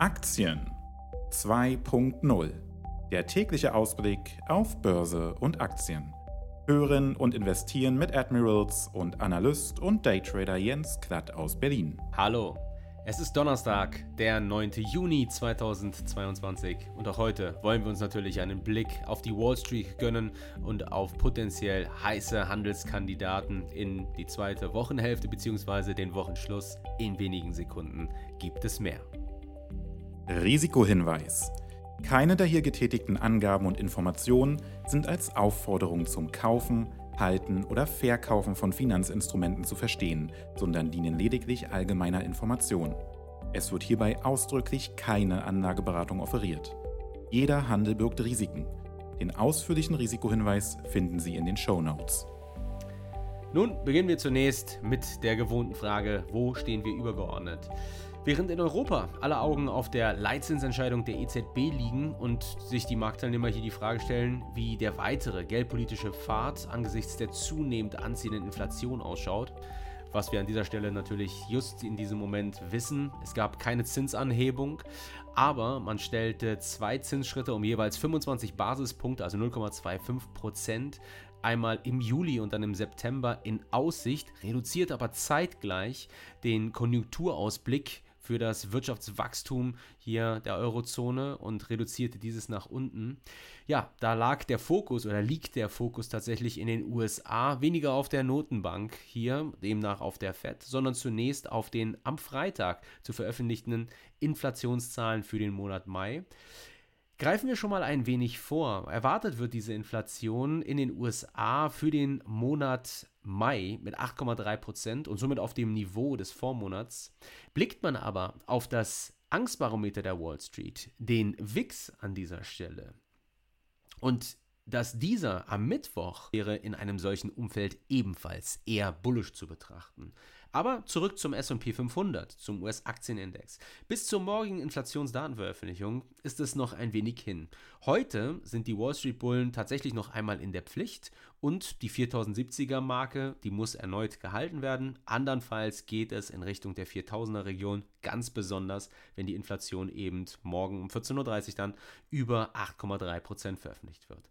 Aktien 2.0. Der tägliche Ausblick auf Börse und Aktien. Hören und investieren mit Admirals und Analyst und Daytrader Jens Klatt aus Berlin. Hallo, es ist Donnerstag, der 9. Juni 2022 und auch heute wollen wir uns natürlich einen Blick auf die Wall Street gönnen und auf potenziell heiße Handelskandidaten in die zweite Wochenhälfte bzw. den Wochenschluss. In wenigen Sekunden gibt es mehr. Risikohinweis. Keine der hier getätigten Angaben und Informationen sind als Aufforderung zum Kaufen, Halten oder Verkaufen von Finanzinstrumenten zu verstehen, sondern dienen lediglich allgemeiner Information. Es wird hierbei ausdrücklich keine Anlageberatung offeriert. Jeder Handel birgt Risiken. Den ausführlichen Risikohinweis finden Sie in den Show Notes. Nun beginnen wir zunächst mit der gewohnten Frage, wo stehen wir übergeordnet? Während in Europa alle Augen auf der Leitzinsentscheidung der EZB liegen und sich die Marktteilnehmer hier die Frage stellen, wie der weitere geldpolitische Pfad angesichts der zunehmend anziehenden Inflation ausschaut, was wir an dieser Stelle natürlich just in diesem Moment wissen. Es gab keine Zinsanhebung, aber man stellte zwei Zinsschritte um jeweils 25 Basispunkte, also 0,25 Prozent, einmal im Juli und dann im September in Aussicht, reduziert aber zeitgleich den Konjunkturausblick für das Wirtschaftswachstum hier der Eurozone und reduzierte dieses nach unten. Ja, da lag der Fokus oder liegt der Fokus tatsächlich in den USA, weniger auf der Notenbank hier, demnach auf der Fed, sondern zunächst auf den am Freitag zu veröffentlichten Inflationszahlen für den Monat Mai. Greifen wir schon mal ein wenig vor. Erwartet wird diese Inflation in den USA für den Monat Mai mit 8,3 Prozent und somit auf dem Niveau des Vormonats. Blickt man aber auf das Angstbarometer der Wall Street, den WIX an dieser Stelle, und dass dieser am Mittwoch wäre in einem solchen Umfeld ebenfalls eher bullisch zu betrachten. Aber zurück zum SP 500, zum US-Aktienindex. Bis zur morgigen Inflationsdatenveröffentlichung ist es noch ein wenig hin. Heute sind die Wall Street Bullen tatsächlich noch einmal in der Pflicht und die 4070er Marke, die muss erneut gehalten werden. Andernfalls geht es in Richtung der 4000er Region, ganz besonders, wenn die Inflation eben morgen um 14.30 Uhr dann über 8,3% veröffentlicht wird.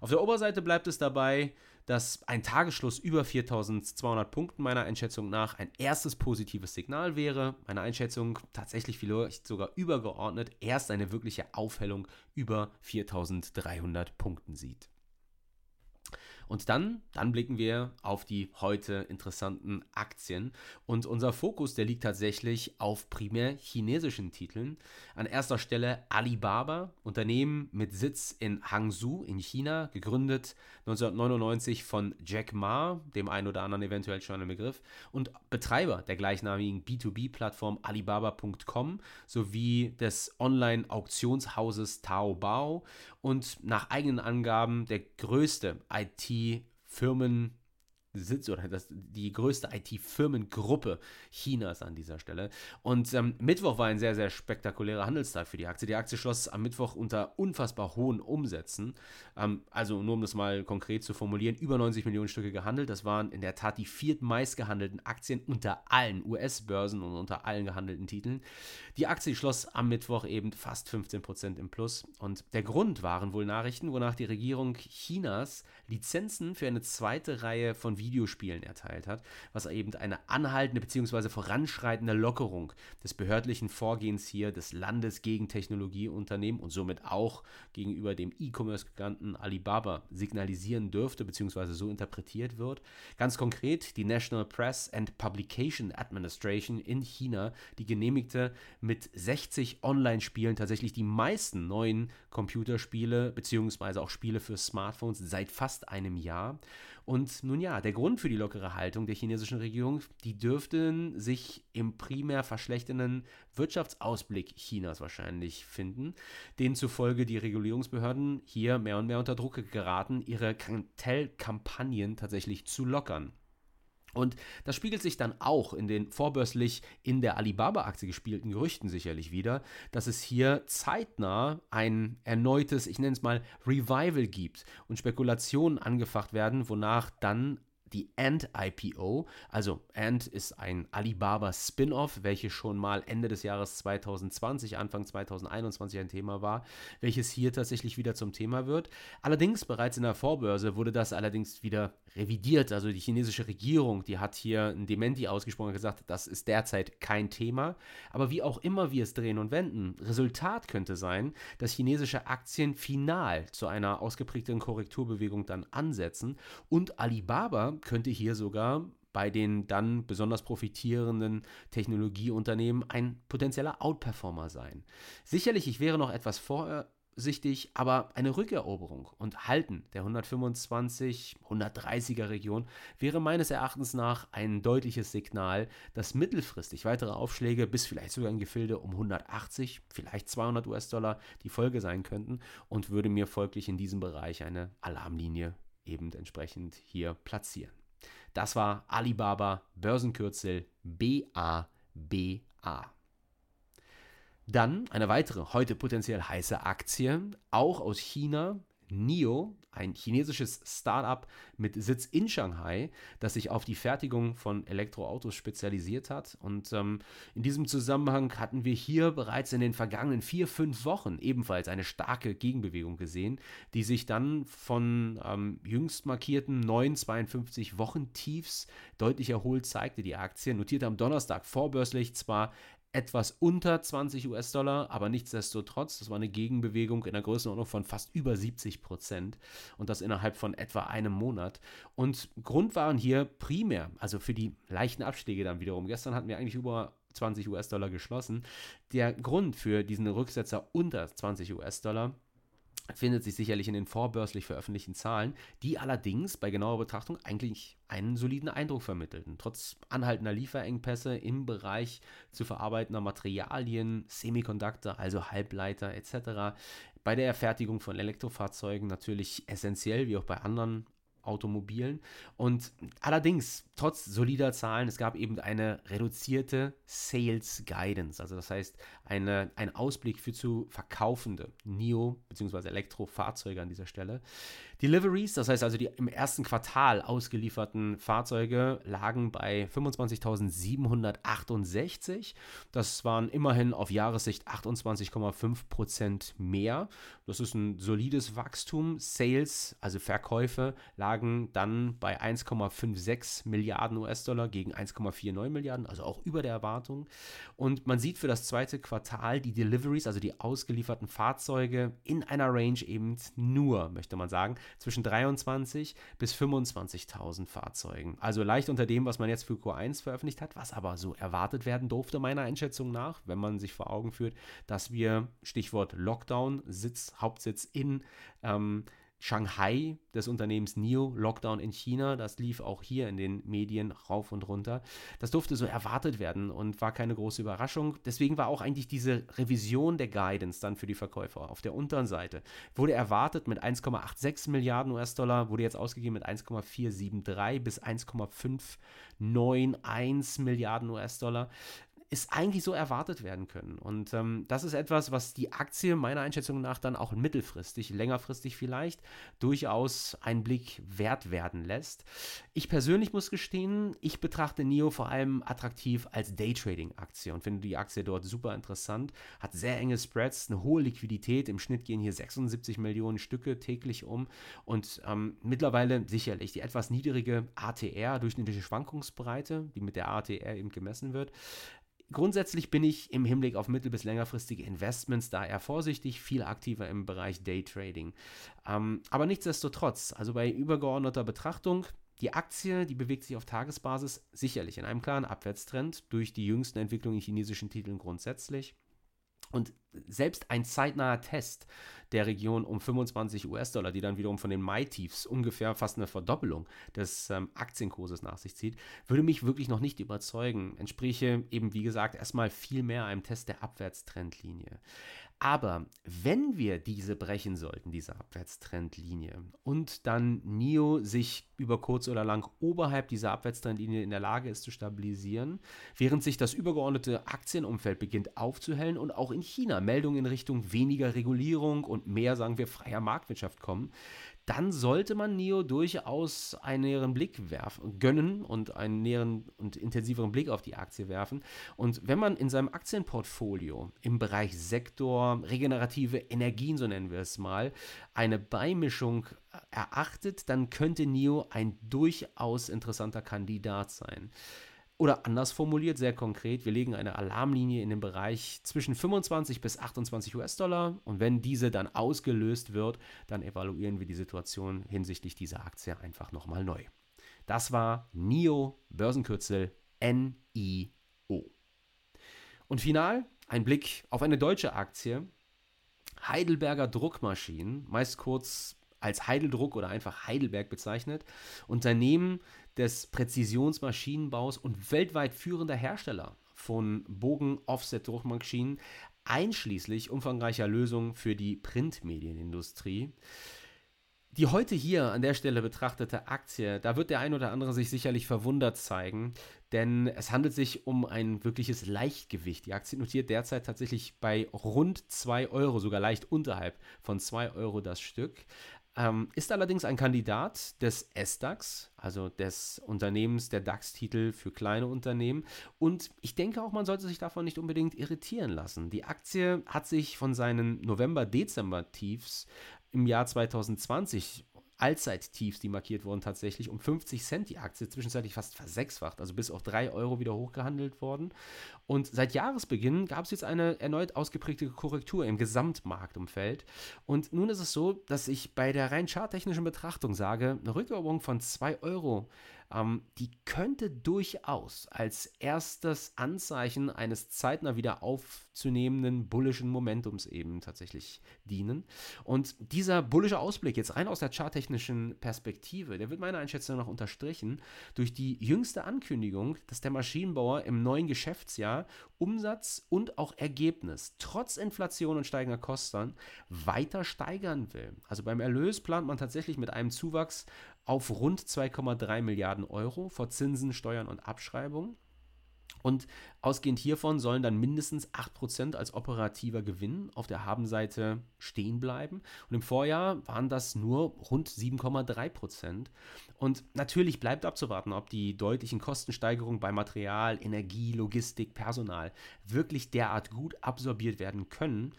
Auf der Oberseite bleibt es dabei, dass ein Tagesschluss über 4200 Punkten meiner Einschätzung nach ein erstes positives Signal wäre. Meine Einschätzung tatsächlich vielleicht sogar übergeordnet erst eine wirkliche Aufhellung über 4300 Punkten sieht. Und dann, dann blicken wir auf die heute interessanten Aktien. Und unser Fokus, der liegt tatsächlich auf primär chinesischen Titeln. An erster Stelle Alibaba, Unternehmen mit Sitz in Hangzhou in China, gegründet 1999 von Jack Ma, dem einen oder anderen eventuell schon ein Begriff, und Betreiber der gleichnamigen B2B-Plattform Alibaba.com sowie des Online-Auktionshauses Taobao und nach eigenen Angaben der größte IT- Firmen Sitz oder das, die größte IT-Firmengruppe Chinas an dieser Stelle. Und ähm, Mittwoch war ein sehr, sehr spektakulärer Handelstag für die Aktie. Die Aktie schloss am Mittwoch unter unfassbar hohen Umsätzen. Ähm, also nur um das mal konkret zu formulieren, über 90 Millionen Stücke gehandelt. Das waren in der Tat die viertmeist gehandelten Aktien unter allen US-Börsen und unter allen gehandelten Titeln. Die Aktie schloss am Mittwoch eben fast 15% im Plus. Und der Grund waren wohl Nachrichten, wonach die Regierung Chinas Lizenzen für eine zweite Reihe von Videospielen erteilt hat, was eben eine anhaltende bzw. voranschreitende Lockerung des behördlichen Vorgehens hier des Landes gegen Technologieunternehmen und somit auch gegenüber dem E-Commerce-Giganten Alibaba signalisieren dürfte bzw. so interpretiert wird. Ganz konkret die National Press and Publication Administration in China, die genehmigte mit 60 Online-Spielen tatsächlich die meisten neuen Computerspiele bzw. auch Spiele für Smartphones seit fast einem Jahr. Und nun ja, der Grund für die lockere Haltung der chinesischen Regierung, die dürften sich im primär verschlechternden Wirtschaftsausblick Chinas wahrscheinlich finden, denen zufolge die Regulierungsbehörden hier mehr und mehr unter Druck geraten, ihre Kartellkampagnen tatsächlich zu lockern. Und das spiegelt sich dann auch in den vorbörslich in der Alibaba-Aktie gespielten Gerüchten sicherlich wieder, dass es hier zeitnah ein erneutes, ich nenne es mal, Revival gibt und Spekulationen angefacht werden, wonach dann die Ant IPO. Also Ant ist ein Alibaba Spin-off, welches schon mal Ende des Jahres 2020, Anfang 2021 ein Thema war, welches hier tatsächlich wieder zum Thema wird. Allerdings bereits in der Vorbörse wurde das allerdings wieder revidiert. Also die chinesische Regierung, die hat hier ein Dementi ausgesprochen und gesagt, das ist derzeit kein Thema. Aber wie auch immer wir es drehen und wenden, Resultat könnte sein, dass chinesische Aktien final zu einer ausgeprägten Korrekturbewegung dann ansetzen und Alibaba könnte hier sogar bei den dann besonders profitierenden Technologieunternehmen ein potenzieller Outperformer sein. Sicherlich, ich wäre noch etwas vor, vorsichtig, aber eine Rückeroberung und Halten der 125, 130er Region wäre meines Erachtens nach ein deutliches Signal, dass mittelfristig weitere Aufschläge bis vielleicht sogar in Gefilde um 180, vielleicht 200 US-Dollar die Folge sein könnten und würde mir folglich in diesem Bereich eine Alarmlinie eben entsprechend hier platzieren. Das war Alibaba Börsenkürzel BABA. Dann eine weitere, heute potenziell heiße Aktie, auch aus China, NIO, ein chinesisches Startup mit Sitz in Shanghai, das sich auf die Fertigung von Elektroautos spezialisiert hat. Und ähm, in diesem Zusammenhang hatten wir hier bereits in den vergangenen vier, fünf Wochen ebenfalls eine starke Gegenbewegung gesehen, die sich dann von ähm, jüngst markierten 952 Wochen Tiefs deutlich erholt zeigte. Die Aktie notierte am Donnerstag vorbörslich zwar etwas unter 20 US-Dollar, aber nichtsdestotrotz, das war eine Gegenbewegung in der Größenordnung von fast über 70 Prozent und das innerhalb von etwa einem Monat. Und Grund waren hier primär, also für die leichten Abschläge dann wiederum. Gestern hatten wir eigentlich über 20 US-Dollar geschlossen. Der Grund für diesen Rücksetzer unter 20 US-Dollar findet sich sicherlich in den vorbörslich veröffentlichten Zahlen, die allerdings bei genauer Betrachtung eigentlich einen soliden Eindruck vermittelten. Trotz anhaltender Lieferengpässe im Bereich zu verarbeitender Materialien, Semiconductor, also Halbleiter etc. Bei der Fertigung von Elektrofahrzeugen natürlich essentiell, wie auch bei anderen Automobilen. Und allerdings, trotz solider Zahlen, es gab eben eine reduzierte Sales Guidance. Also das heißt, eine, ein Ausblick für zu verkaufende NIO- bzw. Elektrofahrzeuge an dieser Stelle. Deliveries, das heißt also die im ersten Quartal ausgelieferten Fahrzeuge, lagen bei 25.768. Das waren immerhin auf Jahressicht 28,5 Prozent mehr. Das ist ein solides Wachstum. Sales, also Verkäufe, lagen dann bei 1,56 Milliarden US-Dollar gegen 1,49 Milliarden, also auch über der Erwartung. Und man sieht für das zweite Quartal die Deliveries, also die ausgelieferten Fahrzeuge, in einer Range eben nur, möchte man sagen, zwischen 23 bis 25.000 Fahrzeugen. Also leicht unter dem, was man jetzt für Q1 veröffentlicht hat, was aber so erwartet werden durfte, meiner Einschätzung nach, wenn man sich vor Augen führt, dass wir, Stichwort Lockdown, Sitz, Hauptsitz in ähm, Shanghai des Unternehmens NIO, Lockdown in China, das lief auch hier in den Medien rauf und runter. Das durfte so erwartet werden und war keine große Überraschung. Deswegen war auch eigentlich diese Revision der Guidance dann für die Verkäufer auf der unteren Seite. Wurde erwartet mit 1,86 Milliarden US-Dollar, wurde jetzt ausgegeben mit 1,473 bis 1,591 Milliarden US-Dollar ist eigentlich so erwartet werden können. Und ähm, das ist etwas, was die Aktie meiner Einschätzung nach dann auch mittelfristig, längerfristig vielleicht, durchaus einen Blick wert werden lässt. Ich persönlich muss gestehen, ich betrachte NIO vor allem attraktiv als Daytrading-Aktie und finde die Aktie dort super interessant, hat sehr enge Spreads, eine hohe Liquidität, im Schnitt gehen hier 76 Millionen Stücke täglich um und ähm, mittlerweile sicherlich die etwas niedrige ATR, durchschnittliche Schwankungsbreite, die mit der ATR eben gemessen wird, Grundsätzlich bin ich im Hinblick auf mittel- bis längerfristige Investments da eher vorsichtig, viel aktiver im Bereich Daytrading. Ähm, aber nichtsdestotrotz, also bei übergeordneter Betrachtung, die Aktie, die bewegt sich auf Tagesbasis sicherlich in einem klaren Abwärtstrend durch die jüngsten Entwicklungen in chinesischen Titeln grundsätzlich. Und selbst ein zeitnaher Test der Region um 25 US-Dollar, die dann wiederum von den Mai-Tiefs ungefähr fast eine Verdoppelung des ähm, Aktienkurses nach sich zieht, würde mich wirklich noch nicht überzeugen. Entspräche eben, wie gesagt, erstmal viel mehr einem Test der Abwärtstrendlinie. Aber wenn wir diese brechen sollten, diese Abwärtstrendlinie, und dann NIO sich über kurz oder lang oberhalb dieser Abwärtstrendlinie in der Lage ist zu stabilisieren, während sich das übergeordnete Aktienumfeld beginnt aufzuhellen und auch in China oder Meldungen in Richtung weniger Regulierung und mehr, sagen wir, freier Marktwirtschaft kommen, dann sollte man NIO durchaus einen näheren Blick werfen, gönnen und einen näheren und intensiveren Blick auf die Aktie werfen. Und wenn man in seinem Aktienportfolio im Bereich Sektor, regenerative Energien, so nennen wir es mal, eine Beimischung erachtet, dann könnte NIO ein durchaus interessanter Kandidat sein. Oder anders formuliert, sehr konkret, wir legen eine Alarmlinie in den Bereich zwischen 25 bis 28 US-Dollar und wenn diese dann ausgelöst wird, dann evaluieren wir die Situation hinsichtlich dieser Aktie einfach nochmal neu. Das war NIO, Börsenkürzel NIO. Und final ein Blick auf eine deutsche Aktie, Heidelberger Druckmaschinen, meist kurz als Heideldruck oder einfach Heidelberg bezeichnet. Unternehmen, des Präzisionsmaschinenbaus und weltweit führender Hersteller von Bogen-Offset-Druckmaschinen, einschließlich umfangreicher Lösungen für die Printmedienindustrie. Die heute hier an der Stelle betrachtete Aktie, da wird der ein oder andere sich sicherlich verwundert zeigen, denn es handelt sich um ein wirkliches Leichtgewicht. Die Aktie notiert derzeit tatsächlich bei rund 2 Euro, sogar leicht unterhalb von 2 Euro das Stück. Ähm, ist allerdings ein Kandidat des SDAX, also des Unternehmens der DAX-Titel für kleine Unternehmen. Und ich denke auch, man sollte sich davon nicht unbedingt irritieren lassen. Die Aktie hat sich von seinen November-Dezember-Tiefs im Jahr 2020 Allzeittiefs, die markiert wurden, tatsächlich um 50 Cent die Aktie, zwischenzeitlich fast versechsfacht, also bis auf 3 Euro wieder hochgehandelt worden. Und seit Jahresbeginn gab es jetzt eine erneut ausgeprägte Korrektur im Gesamtmarktumfeld. Und nun ist es so, dass ich bei der rein charttechnischen Betrachtung sage, eine Rückeroberung von 2 Euro ähm, die könnte durchaus als erstes Anzeichen eines zeitnah wieder aufzunehmenden bullischen Momentums eben tatsächlich dienen. Und dieser bullische Ausblick jetzt rein aus der charttechnischen Perspektive, der wird meiner Einschätzung nach unterstrichen durch die jüngste Ankündigung, dass der Maschinenbauer im neuen Geschäftsjahr Umsatz und auch Ergebnis trotz Inflation und steigender Kosten weiter steigern will. Also beim Erlös plant man tatsächlich mit einem Zuwachs auf rund 2,3 Milliarden Euro vor Zinsen, Steuern und Abschreibungen. Und ausgehend hiervon sollen dann mindestens 8% als operativer Gewinn auf der Habenseite stehen bleiben. Und im Vorjahr waren das nur rund 7,3%. Und natürlich bleibt abzuwarten, ob die deutlichen Kostensteigerungen bei Material, Energie, Logistik, Personal wirklich derart gut absorbiert werden können.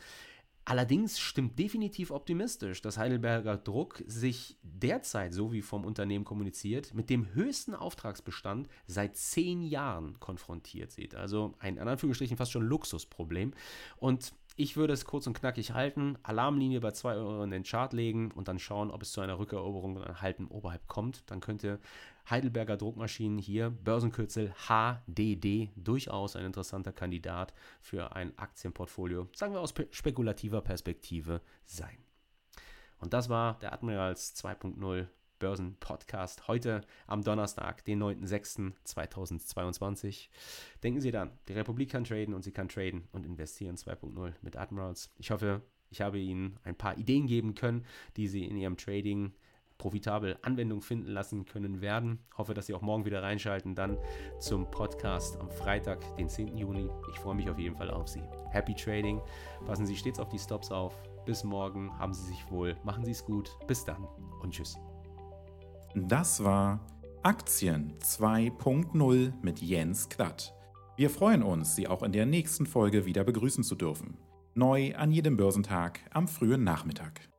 Allerdings stimmt definitiv optimistisch, dass Heidelberger Druck sich derzeit, so wie vom Unternehmen kommuniziert, mit dem höchsten Auftragsbestand seit zehn Jahren konfrontiert sieht. Also ein in Anführungsstrichen fast schon Luxusproblem. Und ich würde es kurz und knackig halten, Alarmlinie bei 2 Euro in den Chart legen und dann schauen, ob es zu einer Rückeroberung und einem Halten oberhalb kommt. Dann könnte Heidelberger Druckmaschinen hier, Börsenkürzel HDD, durchaus ein interessanter Kandidat für ein Aktienportfolio, sagen wir aus spekulativer Perspektive, sein. Und das war der Admirals 2.0 Börsen-Podcast heute am Donnerstag, den 9.06.2022. Denken Sie dann, die Republik kann traden und sie kann traden und investieren 2.0 mit Admirals. Ich hoffe, ich habe Ihnen ein paar Ideen geben können, die Sie in Ihrem Trading profitabel Anwendung finden lassen können werden. Hoffe, dass Sie auch morgen wieder reinschalten, dann zum Podcast am Freitag, den 10. Juni. Ich freue mich auf jeden Fall auf Sie. Happy Trading. Passen Sie stets auf die Stops auf. Bis morgen. Haben Sie sich wohl. Machen Sie es gut. Bis dann und tschüss. Das war Aktien 2.0 mit Jens Klatt. Wir freuen uns, Sie auch in der nächsten Folge wieder begrüßen zu dürfen. Neu an jedem Börsentag am frühen Nachmittag.